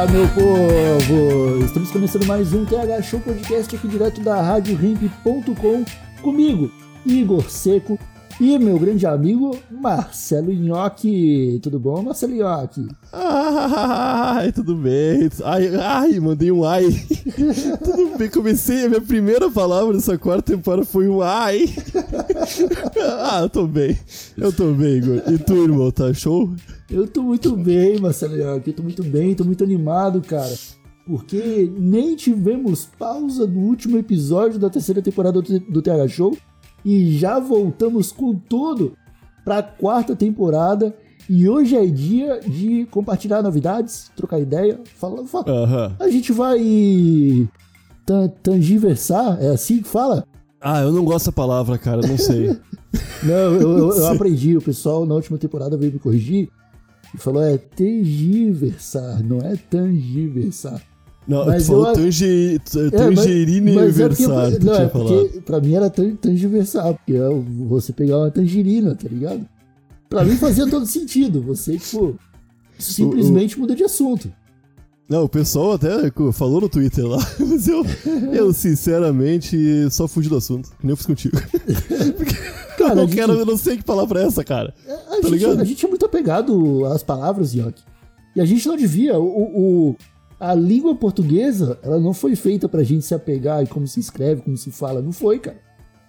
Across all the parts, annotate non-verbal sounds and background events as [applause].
Fala, meu povo! Estamos começando mais um TH Show Podcast aqui direto da RadioRimp.com comigo, Igor Seco e meu grande amigo Marcelo Nhoque. Tudo bom, Marcelo Nhoque? Ai, tudo bem. Ai, ai, mandei um ai. [laughs] tudo bem, comecei, a minha primeira palavra dessa quarta temporada foi um ai. [laughs] ah, eu tô bem. Eu tô bem, Igor. E tu, irmão, tá show? Eu tô muito bem, Marcelo Nhoque. Eu tô muito bem, tô muito animado, cara. Porque nem tivemos pausa no último episódio da terceira temporada do, do TH Show e já voltamos com tudo para a quarta temporada. E hoje é dia de compartilhar novidades, trocar ideia, falar. Fala. A gente vai tan- tangiversar, é assim que fala? Ah, eu não gosto da palavra, cara, não sei. [laughs] Não, eu, eu- eu aprendi. O pessoal na última temporada veio me corrigir e falou: é tergiversar, não é tangiversar. Não, Mas tu falou eu- tange, É, tangerine é porque, versar, tu não, é porque pra mim era tan- tangiversar, porque é você pegar uma tangerina, tá ligado? Pra mim fazia todo sentido. Você, tipo, simplesmente muda de assunto. Não, o pessoal até falou no Twitter lá, [laughs] mas eu, eu sinceramente só fugi do assunto, nem eu fiz contigo. [laughs] Cara, eu, não gente- quero, eu não sei que palavra é essa, cara. A, Tá gente, ligado? a gente é muito apegado às palavras, Yoki. E a gente não devia. O, o- a língua portuguesa, ela não foi feita pra gente se apegar e como se escreve, como se fala. Não foi, cara.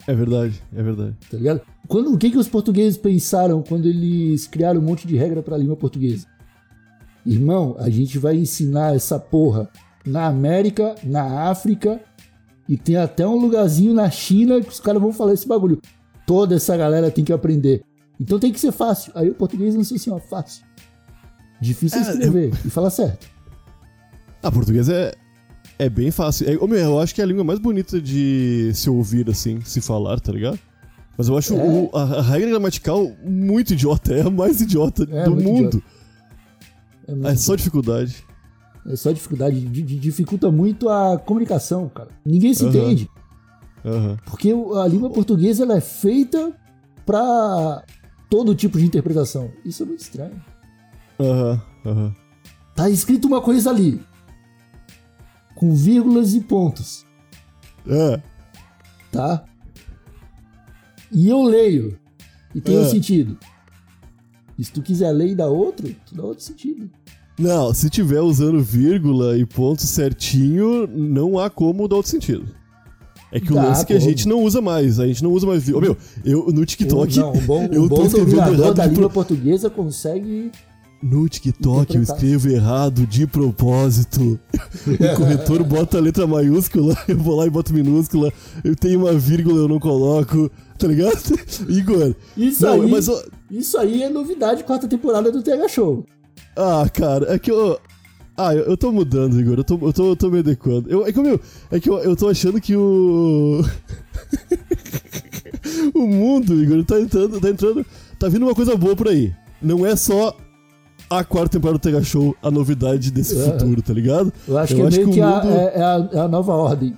É verdade, é verdade. Tá ligado? Quando, o que, que os portugueses pensaram quando eles criaram um monte de regra pra língua portuguesa? Irmão, a gente vai ensinar essa porra na América, na África e tem até um lugarzinho na China que os caras vão falar esse bagulho. Toda essa galera tem que aprender. Então tem que ser fácil. Aí o português lançou assim, ó, fácil. Difícil É, escrever e falar certo. Ah, português é, é bem fácil. É, meu, eu acho que é a língua mais bonita de se ouvir, assim, se falar, tá ligado? Mas eu acho É. o- a, a regra gramatical muito idiota. É a mais idiota É, do mundo. É, muito- É só dificuldade. é só dificuldade. di- di- dificulta muito a comunicação, cara. Ninguém se entende. Porque a língua portuguesa ela é feita pra todo tipo de interpretação. Isso é muito estranho. Aham. Aham. Tá escrito uma coisa ali. Com vírgulas e pontos, É. tá? E eu leio. E tem um É. sentido. E se tu quiser ler e dar outro, tu dá outro sentido. Não, se tiver usando vírgula e ponto certinho, não há como dar outro sentido. É que o Dá lance é que a gente não usa mais. A gente não usa mais. vírgula. Ô, meu, eu no TikTok. Não, um bom, eu tô bom escrevendo dominador errado da língua portuguesa consegue. No TikTok eu escrevo errado de propósito. O corretor bota a letra maiúscula, [laughs] eu vou lá e boto minúscula. Eu tenho uma vírgula, eu não coloco. Tá ligado? [laughs] Igor. Isso não, aí. mas. ó, Isso aí é novidade quarta temporada do TH Show. Ah, cara, é que eu. Ah, eu, eu tô mudando, Igor. Eu tô, eu tô, eu tô me adequando. Eu, é que, meu, é que eu, eu tô achando que o. [laughs] o mundo, Igor, tá entrando, tá entrando. Tá vindo uma coisa boa por aí. Não é só a quarta temporada do Tega Show a novidade desse É. futuro, tá ligado? Eu acho Eu que é acho meio que que, o a, mundo- é, é a, é a nova ordem.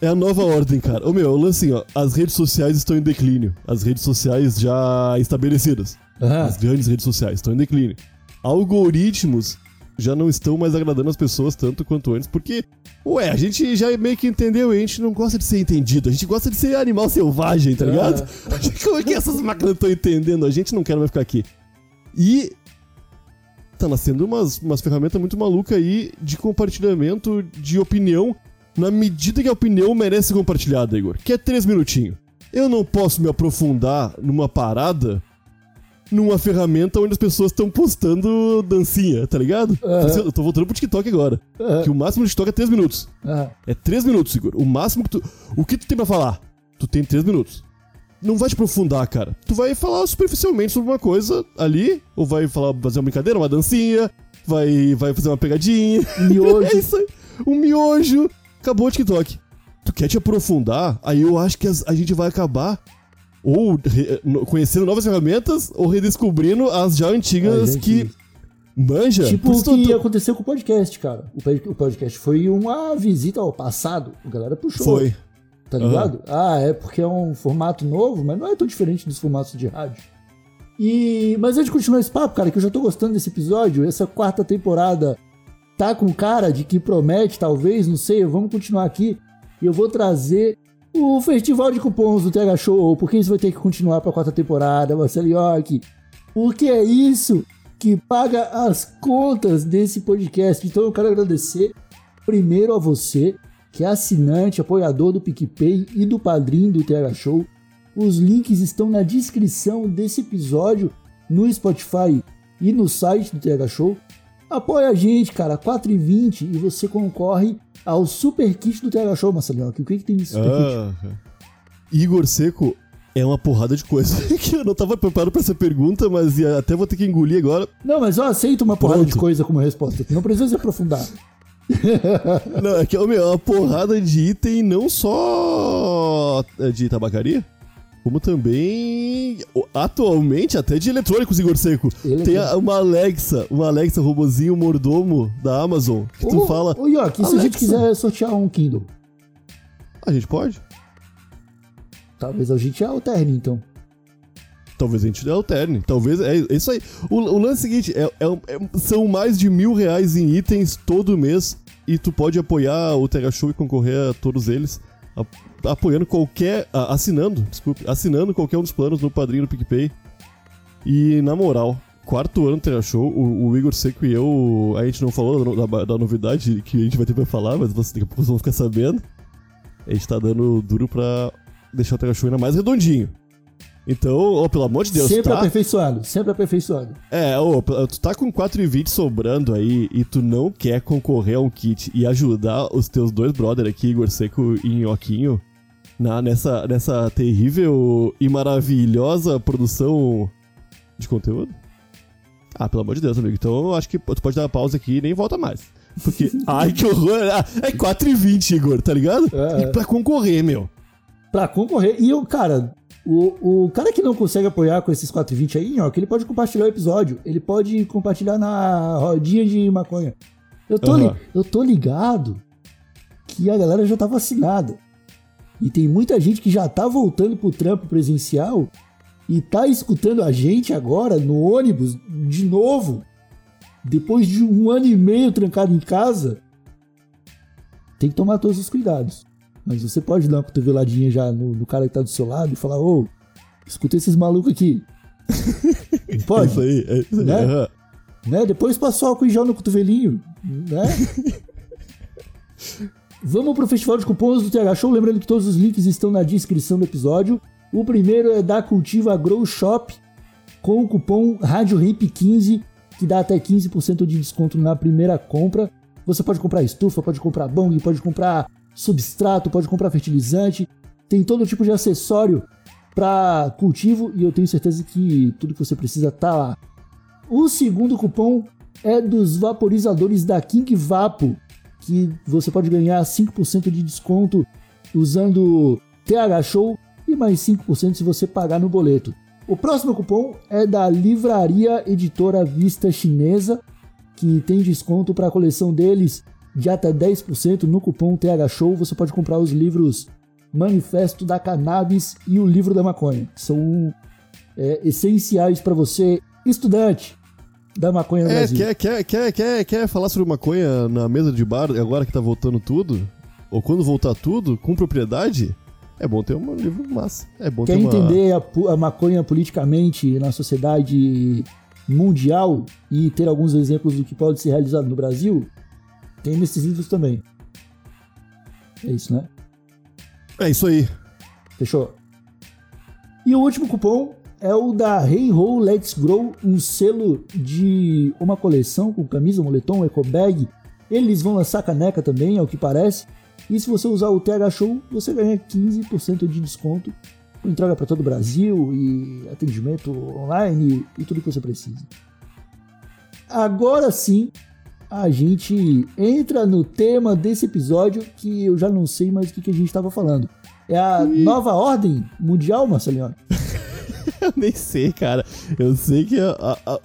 É a nova ordem, cara. Ô meu, assim, ó. As redes sociais estão em declínio. As redes sociais já estabelecidas. Ah, As grandes redes sociais estão em declínio. Algoritmos já não estão mais agradando as pessoas tanto quanto antes, porque, ué, a gente já meio que entendeu, a gente não gosta de ser entendido, a gente gosta de ser animal selvagem, tá ligado? [laughs] Como é que essas máquinas estão entendendo? A gente não quer mais ficar aqui. E tá nascendo umas, umas ferramentas muito malucas aí de compartilhamento de opinião na medida que a opinião merece ser compartilhada, Igor. Que é três minutinhos. Eu não posso me aprofundar numa parada numa ferramenta onde as pessoas estão postando dancinha, tá ligado? Aham. Eu tô voltando pro TikTok agora. Aham. Que o máximo do TikTok é 3 minutos. ah, É 3 minutos, Igor. O máximo que tu. O que tu tem pra falar? Tu tem 3 minutos. Não vai te aprofundar, cara. Tu vai falar superficialmente sobre uma coisa ali, ou vai falar, fazer uma brincadeira, uma dancinha, vai, vai fazer uma pegadinha. Miojo. [laughs] é isso aí. Um miojo. Acabou o TikTok. Tu quer te aprofundar? Aí eu acho que a gente vai acabar ou conhecendo novas ferramentas ou redescobrindo as já antigas que manja. Tipo o que tu- aconteceu com o podcast, cara. O podcast foi uma visita ao passado. A galera puxou. Foi. Tá ligado? Ah, é porque é um formato novo, mas não é tão diferente dos formatos de rádio. E... Mas antes de continuar esse papo, cara, que eu já tô gostando desse episódio, essa quarta temporada tá com cara de que promete, talvez, não sei, vamos continuar aqui. E eu vou trazer o festival de cupons do TH Show, porque isso vai ter que continuar pra quarta temporada, Marcelo York. Porque é isso que paga as contas desse podcast. Então eu quero agradecer primeiro a você, que é assinante, apoiador do PicPay e do Padrim do TH Show. Os links estão na descrição desse episódio no Spotify e no site do TH Show. Apoia a gente, cara, 4,20 e você concorre ao Super Kit do TH Show, Marcelinho. O que, que tem nesse Super Kit? Ah, Igor Seco é uma porrada de coisa [laughs] que eu não tava preparado pra essa pergunta, mas até vou ter que engolir agora. Não, mas eu aceito uma porrada Pronto. de coisa como resposta. Não precisa se aprofundar. [laughs] Não, é que meu, é uma porrada de item não só é, de tabacaria, como também atualmente até de eletrônicos, Igor Seco. Ele- Tem a- uma Alexa, uma Alexa robozinho mordomo da Amazon, que tu Ô, fala, Ô, York, e se a gente quiser sortear um Kindle? a gente pode? Talvez a gente alterne, então. Talvez a gente alterne. Talvez. É isso aí. O, o lance é o seguinte: é, é um- é- são mais de mil reais em itens todo mês. E tu pode apoiar o Tega Show e concorrer a todos eles. a- apoiando qualquer. a- assinando, desculpe. Assinando qualquer um dos planos no padrinho do PicPay. E na moral. Quarto ano do Tega Show, o, o Igor Seco e eu, a gente não falou da, da- da novidade que a gente vai ter pra falar, mas vocês daqui a pouco vão ficar sabendo. A gente tá dando duro pra deixar o Tega Show ainda mais redondinho. Então, ó, pelo amor de Deus, sempre tá? aperfeiçoado, sempre aperfeiçoado. É, ô, tu tá com 4,20 sobrando aí e tu não quer concorrer a um kit e ajudar os teus dois brother aqui, Igor Seco e Nhoquinho, na, nessa, nessa terrível e maravilhosa produção de conteúdo? Ah, pelo amor de Deus, amigo. Então eu acho que tu pode dar uma pausa aqui e nem volta mais. Porque, [laughs] ai que horror! Ah, É 4,20, Igor, tá ligado? É, é. E pra concorrer, meu. Pra concorrer. E o cara, o, o cara que não consegue apoiar com esses 4,20 aí, ó, que ele pode compartilhar o episódio. Ele pode compartilhar na rodinha de maconha. Eu tô, Aham. li- eu tô ligado que a galera já tá vacinada. E tem muita gente que já tá voltando pro trampo presencial e tá escutando a gente agora no ônibus de novo. Depois de um ano e meio trancado em casa. Tem que tomar todos os cuidados. Mas você pode dar uma cotoveladinha já no, no cara que tá do seu lado e falar, ô, escuta esses malucos aqui. [laughs] Pode? Isso aí, é isso aí. Né? aham. né? Depois passou álcool em gel no cotovelinho, né? [laughs] Vamos pro Festival de Cupons do TH Show, lembrando que todos os links estão na descrição do episódio. O primeiro é da Cultiva Grow Shop, com o cupom RádioRamp15, que dá até 15% de desconto na primeira compra. Você pode comprar estufa, pode comprar bong, pode comprar substrato, pode comprar fertilizante, tem todo tipo de acessório para cultivo e eu tenho certeza que tudo que você precisa tá lá. O segundo cupom é dos vaporizadores da King Vapo, que você pode ganhar 5% de desconto usando TH Show e mais 5% se você pagar no boleto. O próximo cupom é da Livraria Editora Vista Chinesa, que tem desconto para a coleção deles de até 10% no cupom TH Show. Você pode comprar os livros Manifesto da Cannabis e o Livro da Maconha, que são é, essenciais para você, estudante da maconha no É, Brasil. quer, quer, quer, quer, quer falar sobre maconha na mesa de bar agora que tá voltando tudo? Ou quando voltar tudo, com propriedade? É bom ter um livro massa. É bom Quer ter uma... entender a, a maconha politicamente na sociedade mundial e ter alguns exemplos do que pode ser realizado no Brasil? Tem nesses livros também. É isso, né? É isso aí. Fechou? E o último cupom é o da Hey Ho Let's Grow, um selo de uma coleção com camisa, moletom, eco bag. Eles vão lançar caneca também, ao que parece. E se você usar o TH Show, você ganha 15% de desconto com entrega para todo o Brasil e atendimento online e tudo que você precisa. Agora sim, a gente entra no tema desse episódio que eu já não sei mais o que, que a gente estava falando. É a nova ordem mundial, Marcelinho? [laughs] Eu nem sei, cara. Eu sei que a, a, a-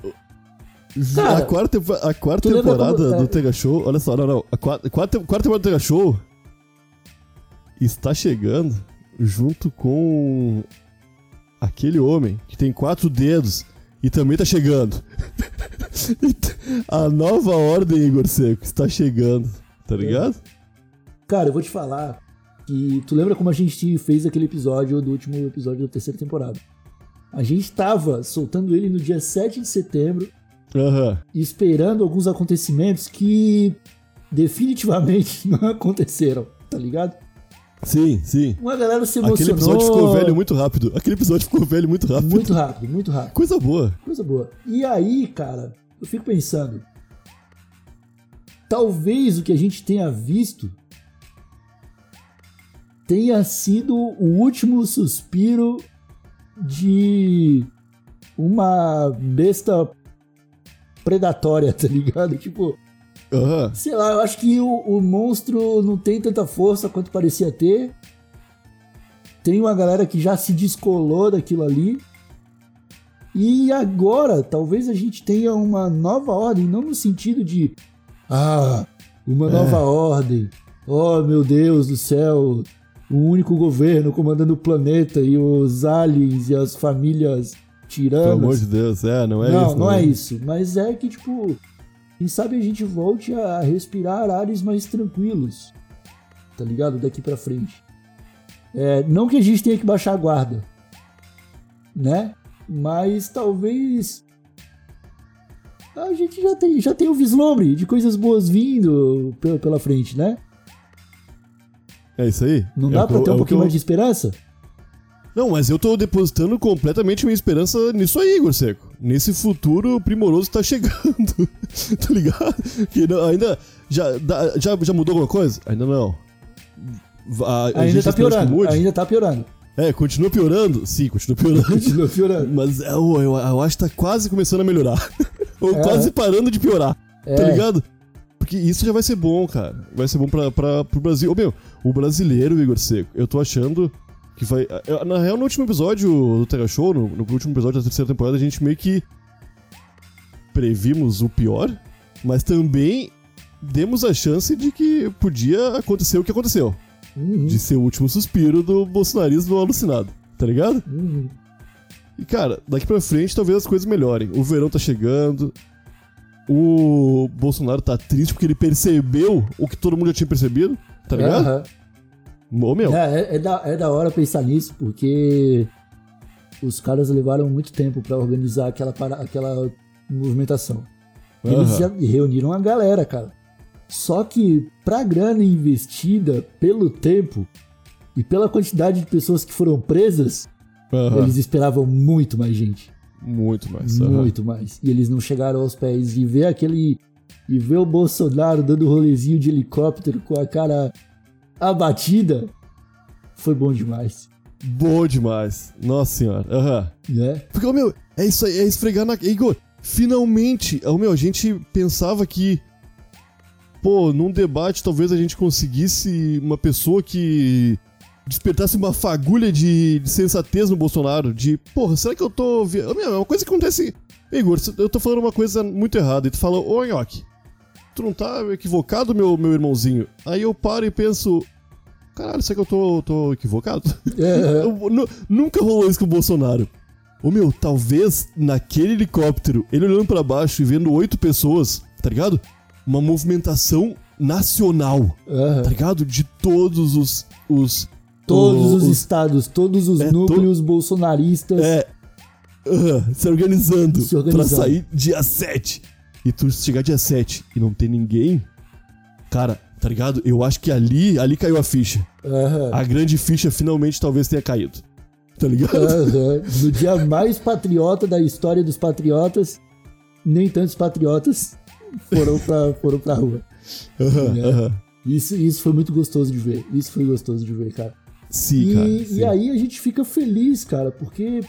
Cara, a quarta, a quarta temporada como- do é. Tega Show. Olha só, não, não. A quarta, quarta, quarta temporada do Tega Show está chegando junto com aquele homem que tem quatro dedos e também tá chegando. [laughs] a nova ordem, Igor Seco, está chegando. Tá ligado? Cara, eu vou te falar que tu lembra como a gente fez aquele episódio do último episódio da terceira temporada? A gente tava soltando ele no dia 7 de setembro e esperando alguns acontecimentos que definitivamente [laughs] não aconteceram, tá ligado? Sim, sim. Uma galera se emocionou. Aquele episódio ficou velho muito rápido. Aquele episódio ficou velho muito rápido. Muito rápido, muito rápido. Coisa boa. Coisa boa. E aí, cara, eu fico pensando. Talvez o que a gente tenha visto tenha sido o último suspiro de uma besta predatória, [laughs] tá ligado? Tipo, Aham. sei lá, eu acho que o, o monstro não tem tanta força quanto parecia ter. Tem uma galera que já se descolou daquilo ali. E agora, talvez a gente tenha uma nova ordem, não no sentido de. Ah, uma nova ordem. Oh, meu Deus do céu. O único governo comandando o planeta e os aliens e as famílias Pelo tiranas. amor de Deus, é, não é não, isso. não é isso. Mas é que, tipo, quem sabe a gente volte a respirar ares mais tranquilos. Tá ligado? Daqui pra frente. É, não que a gente tenha que baixar a guarda. Né? Mas talvez. A gente já tem, já tem o vislumbre de coisas boas vindo pe- pela frente, né? É isso aí? Não É dá eu- ter é um que pouquinho eu- mais de esperança? Não, mas eu tô depositando completamente minha esperança nisso aí, Igor Seco. Nesse futuro primoroso tá chegando. [laughs] tá ligado? Que não- ainda. Já, já, já mudou alguma coisa? Ainda não. A- a Ainda tá piorando. Ainda tá piorando. É, continua piorando? Sim, continua piorando. [laughs] Continua piorando. Mas é, eu, eu, eu acho que tá quase começando a melhorar. [laughs] Ou É. quase parando de piorar. Tá É. ligado? Porque isso já vai ser bom, cara. Vai ser bom pra, pra, pro Brasil. Ô, meu, o brasileiro, Igor Seco, eu tô achando que vai. eu- Na real, no último episódio do Terra Show, no, no último episódio da terceira temporada, a gente meio que previmos o pior, mas também demos a chance de que podia acontecer o que aconteceu. Uhum, De ser o último suspiro do bolsonarismo alucinado. Tá ligado? uhum. E, cara, daqui pra frente talvez as coisas melhorem. O verão tá chegando. O Bolsonaro tá triste porque ele percebeu o que todo mundo já tinha percebido. Tá ligado? Aham. Ô, meu. É, é, é da, é da hora pensar nisso, porque os caras levaram muito tempo pra organizar aquela, para- aquela movimentação. Eles Aham. já reuniram a galera, cara. Só que pra grana investida pelo tempo e pela quantidade de pessoas que foram presas, Aham. eles esperavam muito mais gente. Muito mais. Muito mais. E eles não chegaram aos pés. E ver aquele. E ver o Bolsonaro dando rolezinho de helicóptero com a cara abatida foi bom demais. Bom demais. Nossa senhora. Aham. Né? Porque, meu, é isso aí, é esfregar na. Igor, finalmente, ô, meu, a gente pensava que. Pô, num debate talvez a gente conseguisse uma pessoa que despertasse uma fagulha de, de sensatez no Bolsonaro. De, porra, será que eu tô. Ô, meu, é uma coisa que acontece. Igor, eu tô falando uma coisa muito errada. E tu fala, ô, Nhoque, tu não tá equivocado, meu, meu irmãozinho? Aí eu paro e penso. Caralho, será que eu tô, tô equivocado? É, [laughs] Eu- nu- nunca rolou isso com o Bolsonaro. Ô meu, talvez naquele helicóptero, ele olhando pra baixo e vendo oito pessoas, tá ligado? Uma movimentação nacional, aham. tá ligado? De todos os. os Todos os, os- estados, todos os É, to- núcleos bolsonaristas. É. aham, se organizando, Se organizando. pra sair dia 7. E tu chegar dia 7 e não ter ninguém, cara, tá ligado? Eu acho que ali, ali caiu a ficha. Aham. A grande ficha finalmente talvez tenha caído. Tá ligado? Aham. No dia mais patriota da história dos patriotas, nem tantos patriotas foram pra, foram pra rua. É. aham. Isso, isso foi muito gostoso de ver. Isso foi gostoso de ver, cara. Sim, e, cara. e sim. aí a gente fica feliz, cara, porque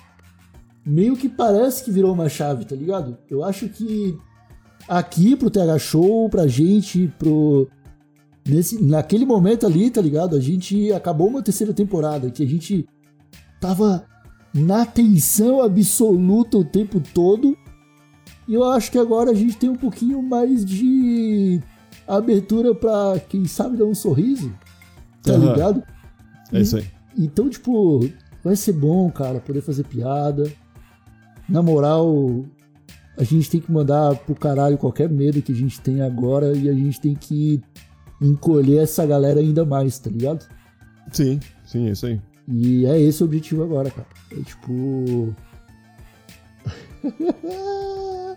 meio que parece que virou uma chave, tá ligado? Eu acho que aqui pro TH Show, pra gente, pro. Nesse, naquele momento ali, tá ligado? A gente acabou uma terceira temporada que a gente tava na tensão absoluta o tempo todo. E eu acho que agora a gente tem um pouquinho mais de abertura pra, quem sabe, dar um sorriso. Tá Aham. ligado? É isso aí. Então, tipo, vai ser bom, cara, poder fazer piada. Na moral, a gente tem que mandar pro caralho qualquer medo que a gente tem agora e a gente tem que encolher essa galera ainda mais, tá ligado? Sim, sim, é isso aí. E é esse o objetivo agora, cara. É tipo. [laughs]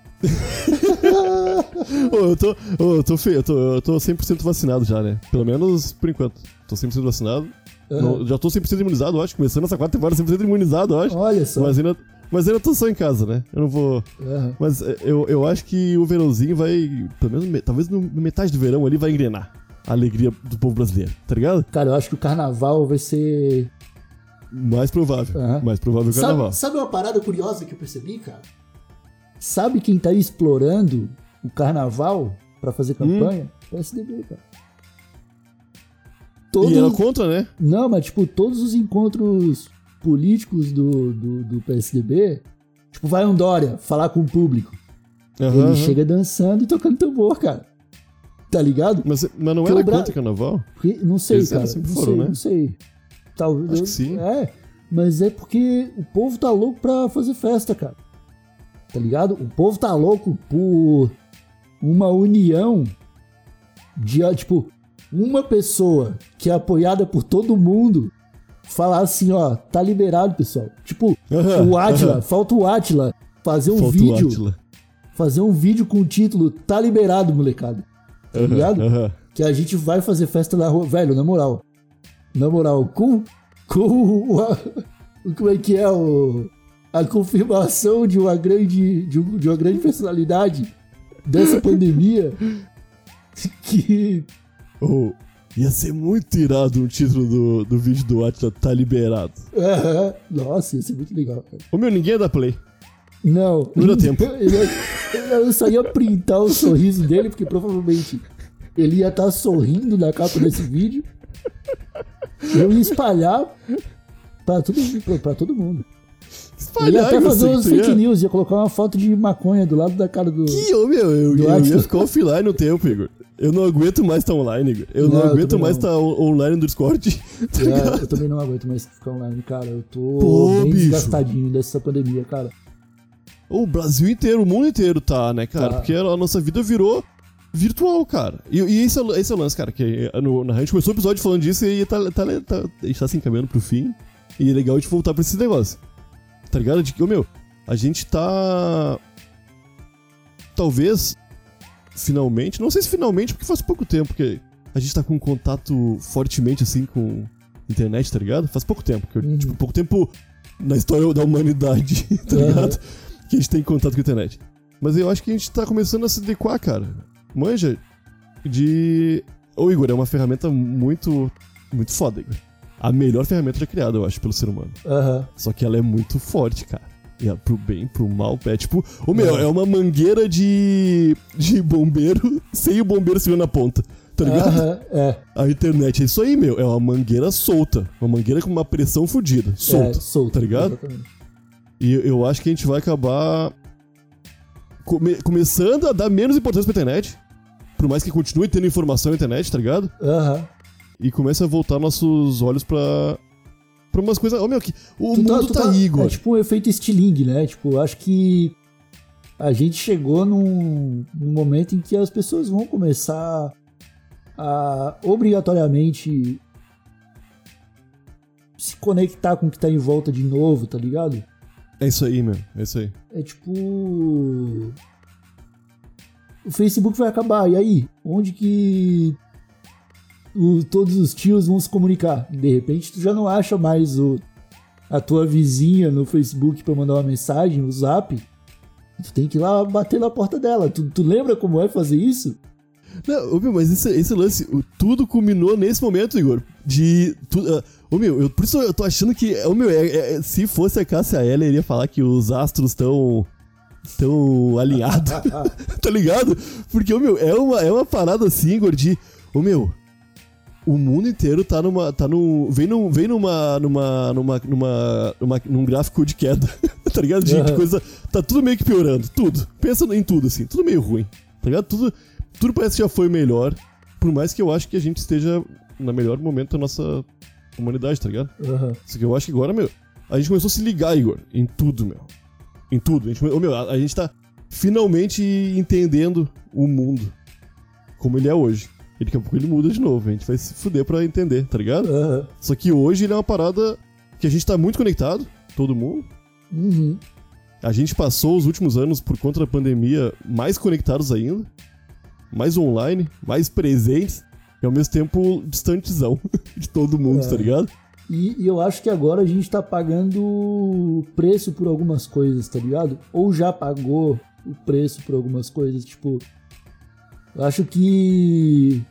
Eu tô, eu tô feio, eu tô, eu tô 100% vacinado já, né? Pelo menos por enquanto. Tô 100% vacinado. Não, já tô 100% imunizado, acho. Começando essa quarta temporada 100% imunizado, acho. Olha só. Mas ainda, mas ainda tô só em casa, né? Eu não vou. Aham. Mas é, eu, eu acho que o verãozinho vai. Pelo menos, me- talvez no metade do verão ali vai engrenar a alegria do povo brasileiro, tá ligado? Cara, eu acho que o carnaval vai ser. Mais provável. Aham. Mais provável que o carnaval. Sabe, sabe uma parada curiosa que eu percebi, cara? Sabe quem tá explorando o carnaval pra fazer Hum. campanha? PSDB, cara. E Todos, ela contra, né? Não, mas tipo, todos os encontros políticos do, do, do PSDB, tipo, vai um Dória falar com o público. Aham, Ele aham. chega dançando e tocando tambor, cara. Tá ligado? Mas, mas não era Bra- contra carnaval? Não sei, Eles cara. sempre Não foram, sei, né? não sei. Talvez. Acho que sim. É, mas é porque o povo tá louco pra fazer festa, cara. Tá ligado? O povo tá louco por uma união de, tipo, uma pessoa que é apoiada por todo mundo falar assim, ó, tá liberado, pessoal. Tipo, Aham, o Atila, aham. falta o Atila fazer um Falta vídeo, fazer um vídeo com o título Tá liberado, molecada. Tá Aham, ligado? aham. que a gente vai fazer festa na rua. Velho, na moral. Na moral, com. Com a- como é que é? O, a confirmação de uma grande. De, um- de uma grande personalidade dessa pandemia. [laughs] Que. Oh, ia ser muito irado o título do, do vídeo do Atila tá liberado. aham, nossa, ia ser muito legal, cara. Ô meu, ninguém ia dar play. Não. [laughs] Não deu tempo. Eu, eu só ia printar o sorriso dele, porque provavelmente ele ia estar sorrindo na capa desse vídeo. Eu ia espalhar pra todo, pra, pra todo mundo. Ele ia Espalhar, até eu fazer que ia. fake news, ia colocar uma foto de maconha do lado da cara do. Ih, ô meu, eu, eu Atila. ia ficar offline no tempo, Igor. Eu não aguento mais estar online, Igor. Eu não, Não, eu aguento também mais estar on- online no Discord. [laughs] Tá? É, eu também não aguento mais ficar online, cara. Eu tô Pô, bem bicho. desgastadinho dessa pandemia, cara. O Brasil inteiro, o mundo inteiro tá, né, cara? Tá. Porque a nossa vida virou virtual, cara. E, e esse, é, o- esse é o lance, cara. Que no, na- a gente começou o episódio falando disso e tá, tá, tá, a gente tá se encaminhando pro fim. E é legal a gente voltar pra esse negócio. Tá ligado? De que, meu, a gente tá. Talvez. Finalmente. Não sei se finalmente, porque faz pouco tempo que a gente tá com contato fortemente, assim, com internet, tá ligado? Faz pouco tempo. Que, eu- Uhum. Tipo, pouco tempo na história da humanidade, [laughs] tá Aham. ligado? Que a gente tem contato com a internet. Mas eu acho que a gente tá começando a se adequar, cara. Manja de. Ô, Igor, é uma ferramenta muito. Muito foda, Igor. A melhor ferramenta já criada, eu acho, pelo ser humano. Aham. Só que ela é muito forte, cara. E ela, pro bem, pro mal, é tipo. Ô meu, é uma mangueira de. de bombeiro [laughs] sem o bombeiro segurando na ponta. Tá ligado? Aham, é. A internet é isso aí, meu. É uma mangueira solta. Uma mangueira com uma pressão fodida. Solta. É, solto. Tá ligado? Exatamente. E eu acho que a gente vai acabar come- começando a dar menos importância pra internet. Por mais que continue tendo informação na internet, tá ligado? Aham. E comece a voltar nossos olhos pra. pra umas coisas. Ô meu, que, o Tu mundo tu tá, aí, Igor. É tipo um efeito estilingue, né? Tipo, acho que a gente chegou num, num momento em que as pessoas vão começar a obrigatoriamente se conectar com o que tá em volta de novo, tá ligado? É isso aí, meu. É isso aí. É tipo. O Facebook vai acabar, e aí? Onde que o- todos os tios vão se comunicar? De repente tu já não acha mais o, a tua vizinha no Facebook pra mandar uma mensagem, o zap. Tu tem que ir lá bater na porta dela. Tu, tu lembra como é fazer isso? Não, ô, meu, mas esse, esse lance, o- tudo culminou nesse momento, Igor. De. Tu, ah, ô, meu, eu, por isso eu tô achando que. Ô, meu, é- é- se fosse a Cássia Eller, iria falar que os astros estão. tão alinhados. [laughs] [laughs] tá ligado? Porque, ô, meu, é uma, é uma parada assim, Igor, de. Ô, meu. O mundo inteiro tá numa. tá no. Vem, num, vem numa, numa. numa. numa. numa. num gráfico de queda. [laughs] tá ligado? De, Aham. coisa. Tá tudo meio que piorando. Tudo. Pensa em tudo, assim. Tudo meio ruim. Tá ligado? Tudo. Tudo parece que já foi melhor. Por mais que eu acho que a gente esteja no melhor momento da nossa humanidade, tá ligado? Aham. Só que eu acho que agora, meu. A gente começou a se ligar, Igor. Em tudo, meu. Em tudo. A gente, ô, meu, a, a gente tá finalmente entendendo o mundo. Como ele é hoje. E daqui a pouco ele muda de novo. A gente vai se fuder pra entender, tá ligado? Aham. Só que hoje ele é uma parada que a gente tá muito conectado, todo mundo. Uhum. A gente passou os últimos anos, por conta da pandemia, mais conectados ainda. Mais online, mais presentes. E ao mesmo tempo distantezão [laughs] de todo mundo, É. tá ligado? E, e eu acho que agora a gente tá pagando preço por algumas coisas, tá ligado? Ou já pagou o preço por algumas coisas, tipo. Eu acho que.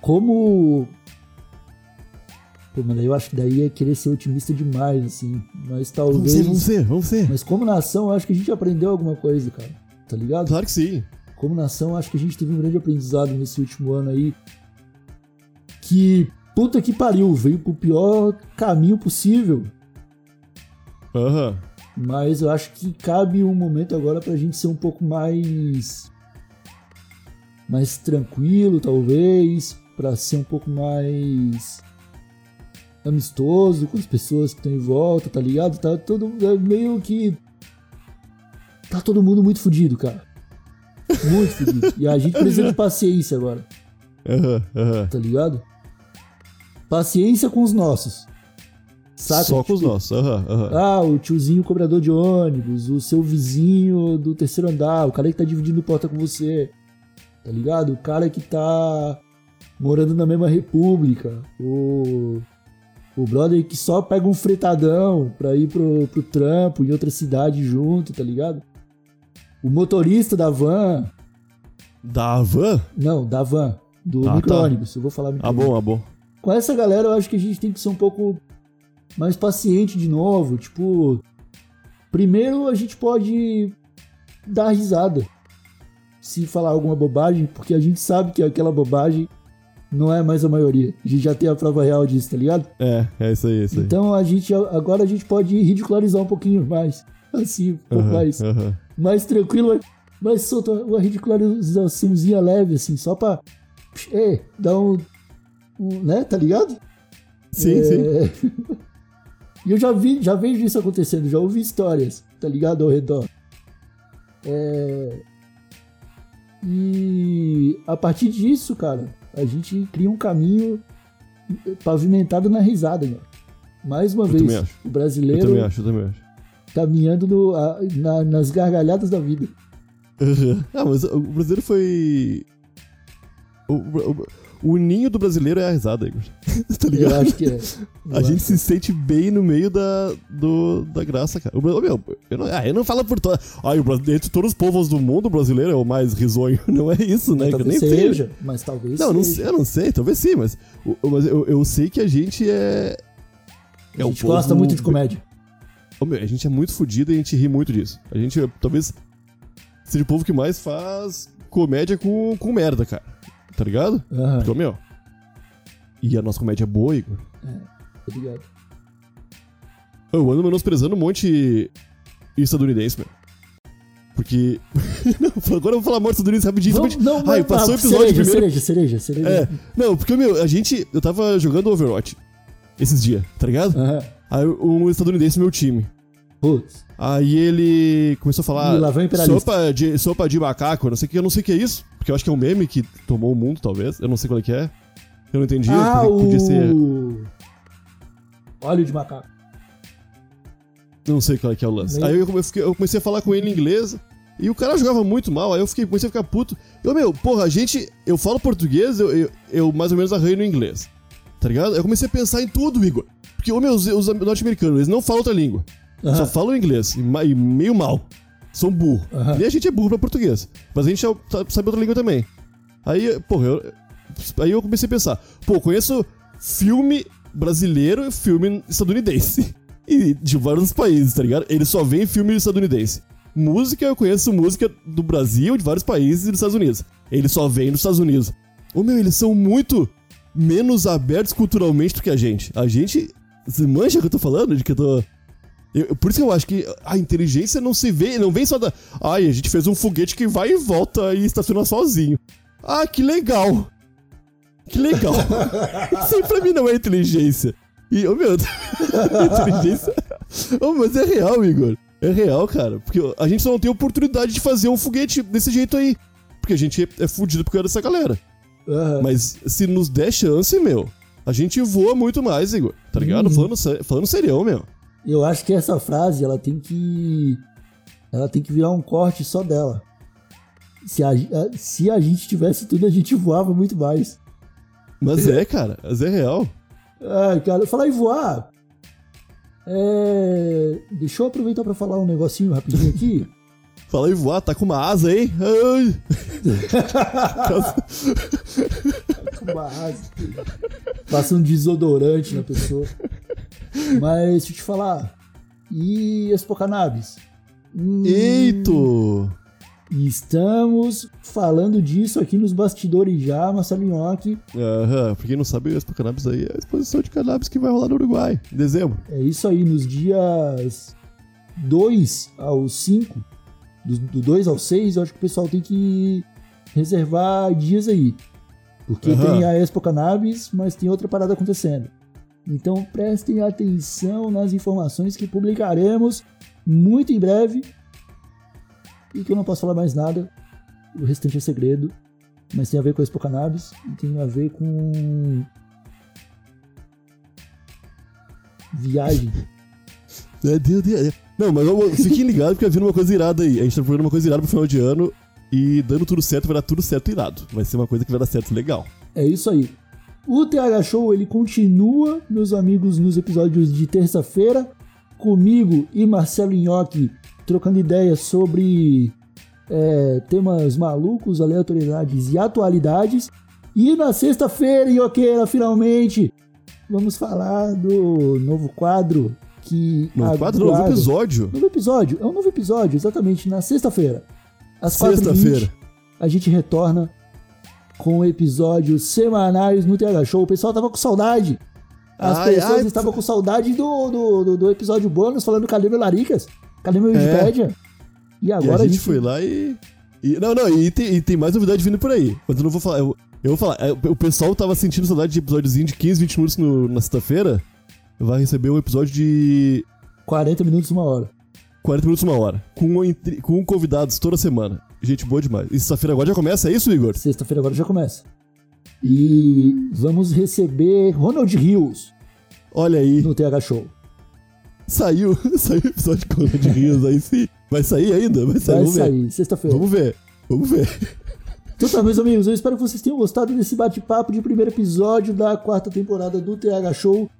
Como. Pô, mano, eu acho que daí é querer ser otimista demais, assim. Mas Vamos talvez. ser, vamos ser, vamos ser. Mas como nação, eu acho que a gente aprendeu alguma coisa, cara. Tá ligado? Claro que sim. como nação, acho que a gente teve um grande aprendizado nesse último ano aí. Que puta que pariu, veio pro pior caminho possível. Aham. Mas eu acho que cabe um momento agora pra gente ser um pouco mais. mais tranquilo, talvez. Pra ser um pouco mais. Amistoso com as pessoas que estão em volta, tá ligado? Tá todo. é meio que. Tá todo mundo muito fudido, cara. Muito fudido. E a gente precisa de paciência agora, Aham, aham. tá ligado? Paciência com os nossos. Saca? Só com os Tipo, nossos. Aham. ah, o tiozinho cobrador de ônibus, o seu vizinho do terceiro andar, o cara que tá dividindo porta com você, tá ligado? O cara que tá morando na mesma república, o, o brother que só pega um fretadão pra ir pro, pro trampo em outra cidade junto, tá ligado? O motorista da van, Da van? não, da van, do Ah, tá. micro-ônibus, eu vou falar Ah, micro-ônibus. bom, ah, bom. Com essa galera, eu acho que a gente tem que ser um pouco mais paciente de novo. Tipo, primeiro a gente pode dar risada se falar alguma bobagem, porque a gente sabe que aquela bobagem não é mais a maioria. A gente já tem a prova real disso, tá ligado? É, é isso aí, é isso aí. Então a gente agora a gente pode ridicularizar um pouquinho mais. [laughs] Assim, um pouco Aham, mais, aham. mais tranquilo, mas, solta uma ridicularizaçãozinha leve, assim, só pra é, dar um, um. né, tá ligado? Sim, sim. É. [laughs] E eu já vi, já vejo isso acontecendo, já ouvi histórias, tá ligado, ao redor. É... E a partir disso, cara, a gente cria um caminho pavimentado na risada, mano. Mais uma Eu vez, o Eu brasileiro também acho, eu também acho. caminhando no- a- na- nas gargalhadas da vida. [laughs] Ah, mas o brasileiro foi. O, o- o ninho do brasileiro é a risada, Igor. [laughs] tá Eu ligado? acho que é. Eu A gente se sente bem no meio da, do, da graça, cara. O, meu, eu não, ah, eu não falo por todo. Ai, o entre todos os povos do mundo, o brasileiro é o mais risonho. [laughs] Não é isso, né? talvez Nem sei. seja, mas talvez Não, não sei, eu não sei, talvez sim, mas, mas eu, eu sei que a gente é. é A gente gosta povo- muito de comédia. Ô, meu, a gente é muito fodido e a gente ri muito disso. A gente é, talvez seja o povo que mais faz comédia com, com merda, cara. Tá ligado? Aham, Porque, meu. E a nossa comédia é boa, Igor. tá ligado? Eu ando menosprezando um monte estadunidense, meu. Porque. [laughs] Não, Agora eu vou falar morte estadunidense rapidinho. Vamos- rapidinho. não, Ai, passou o episódio cereja, primeiro. Cereja, cereja, cereja. É. Não, porque, meu, a gente. Eu tava jogando Overwatch esses dias, tá ligado? Aham. Aí um estadunidense no meu time. Putz. Aí ele começou a falar sopa de, sopa de macaco, eu não sei o que, eu não sei o que é isso. Porque eu acho que é um meme que tomou o mundo, talvez. Eu não sei qual é que é. Eu não entendi. Ah, o... podia ser. Óleo de macaco. Não sei qual é que é o lance. Nem- Aí eu, fiquei- eu comecei a falar com ele em inglês. E o cara jogava muito mal, aí eu fiquei, comecei a ficar puto. Eu, meu, porra, a gente. Eu falo português, eu, eu, eu mais ou menos arranho no inglês. Tá ligado? Eu comecei a pensar em tudo, Igor. Porque, ô, meu, os, os norte-americanos, eles não falam outra língua. Aham. Só falam inglês. E, e meio mal. São burro. Aham. E a gente é burro pra português. Mas a gente é- sa- sabe outra língua também. Aí, porra, eu, aí eu comecei a pensar, pô, conheço filme brasileiro e filme estadunidense. [laughs] E de vários países, tá ligado? Ele só vê filme estadunidense. Música, eu conheço música do Brasil, de vários países e dos Estados Unidos. Ele só vem dos Estados Unidos. Ô meu, eles são muito menos abertos culturalmente do que a gente. A gente. Você manja o que eu tô falando? De que eu tô. Eu- por isso que eu acho que a inteligência não se vê, não vem só da. Ai, a gente fez um foguete que vai e volta e estaciona sozinho. Ah, que legal! Que legal! [laughs] Isso aí pra mim não é inteligência. E, ô meu, [laughs] inteligência. Ô, mas é real, Igor. É real, cara. Porque a gente só não tem oportunidade de fazer um foguete desse jeito aí. Porque a gente é, é fudido por causa dessa galera. Aham. Mas se nos der chance, meu, a gente voa muito mais, Igor. Tá ligado? Uhum. Falando, falando serião, meu. Eu acho que essa frase, ela tem que. Ela tem que virar um corte só dela. Se a, se a gente tivesse tudo, a gente voava muito mais. Mas é, cara. Mas é real. Ai, cara, falar em voar. É. Deixa eu aproveitar pra falar um negocinho rapidinho aqui. [laughs] Fala em voar, tá com uma asa, hein? Ai. [laughs] Com uma asa. Passa um desodorante na pessoa. Mas deixa eu te falar. E Expo Cannabis? Hum, Eito! Estamos falando disso aqui nos bastidores já, Marcelo Nhoque. Aham, pra quem não sabe, a Expo Cannabis aí é a exposição de cannabis que vai rolar no Uruguai, em dezembro. É isso aí, nos dias 2 ao 5, do, do 2 ao 6, eu acho que o pessoal tem que reservar dias aí. Porque Aham. tem a Expo Cannabis, mas tem outra parada acontecendo. Então prestem atenção nas informações que publicaremos muito em breve. E que eu não posso falar mais nada. O restante é segredo. Mas tem a ver com a Expo Cannabis e tem a ver com. Viagem. [laughs] É, Deus, Deus. Não, mas vamos, fiquem ligados porque vai vir uma coisa irada aí. A gente tá procurando uma coisa irada pro final de ano e dando tudo certo, vai dar tudo certo irado. Vai ser uma coisa que vai dar certo legal. É isso aí. O TH Show ele continua, meus amigos, nos episódios de terça-feira, comigo e Marcelo Nhoque trocando ideias sobre é, temas malucos, aleatoriedades e atualidades. E na sexta-feira, Nhoqueira, finalmente, vamos falar do novo quadro que. No quadro, novo episódio. Novo episódio, é um novo episódio, exatamente, na sexta-feira. Às 4h20, Sexta-feira. a gente retorna com episódios semanais no TH Show. O pessoal tava com saudade. As Ai, pessoas ai, estavam com saudade do, do, do, do episódio bônus falando cadê meu Laricas? Cadê meu Wikipédia? E E agora a gente foi lá e. e- não, não, e tem, e tem mais novidade vindo por aí. Mas eu não vou falar. Eu, eu vou falar. é, O pessoal tava sentindo saudade de episódiozinho de 15, 20 minutos no- na sexta-feira. Vai receber um episódio de 40 minutos, uma hora. 40 minutos, uma hora. Com, com convidados toda semana. Gente boa demais. E sexta-feira agora já começa, é isso, Igor? Sexta-feira agora já começa. E vamos receber Ronald Rios Olha aí. no TH Show. Saiu, [laughs] saiu o episódio com de Rios aí sim. Vai sair ainda? Vai sair, Vai vamos sair, sexta-feira. Vamos ver. Vamos ver. Então tá, meus amigos, eu espero que vocês tenham gostado desse bate-papo de primeiro episódio da quarta temporada do TH Show.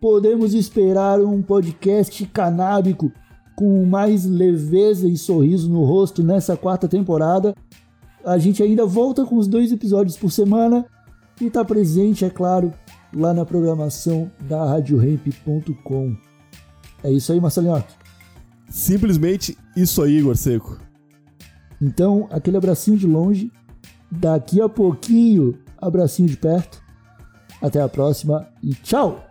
Podemos esperar um podcast canábico com mais leveza e sorriso no rosto nessa quarta temporada. A gente ainda volta com os dois episódios por semana e tá presente, é claro, lá na programação da RadioRamp.com. É isso aí, Marcelinho. Simplesmente isso aí, Igor Seco. Então, aquele abracinho de longe. Daqui a pouquinho, abracinho de perto. Até a próxima e tchau!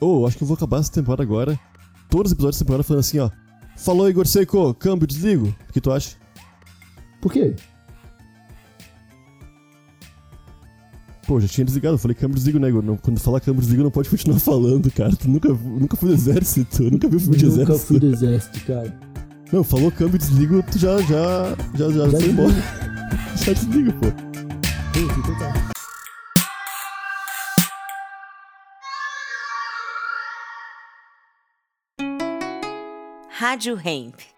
Ô, acho que eu vou acabar essa temporada agora. Todos os episódios dessa temporada falando assim, ó. Falou, Igor Seco, câmbio, desligo. O que tu acha? Por quê? Pô, já tinha desligado. Eu falei câmbio, desligo, né, Igor? Não, quando falar câmbio, desligo, não pode continuar [laughs] falando, cara. Tu nunca, nunca foi do exército. Eu nunca vi filme de Nunca exército. fui do exército, cara. Não, falou câmbio, desligo, tu já, já, já, já, Já foi embora. [laughs] já desliga, pô. Putz, então tá. Rádio Hemp.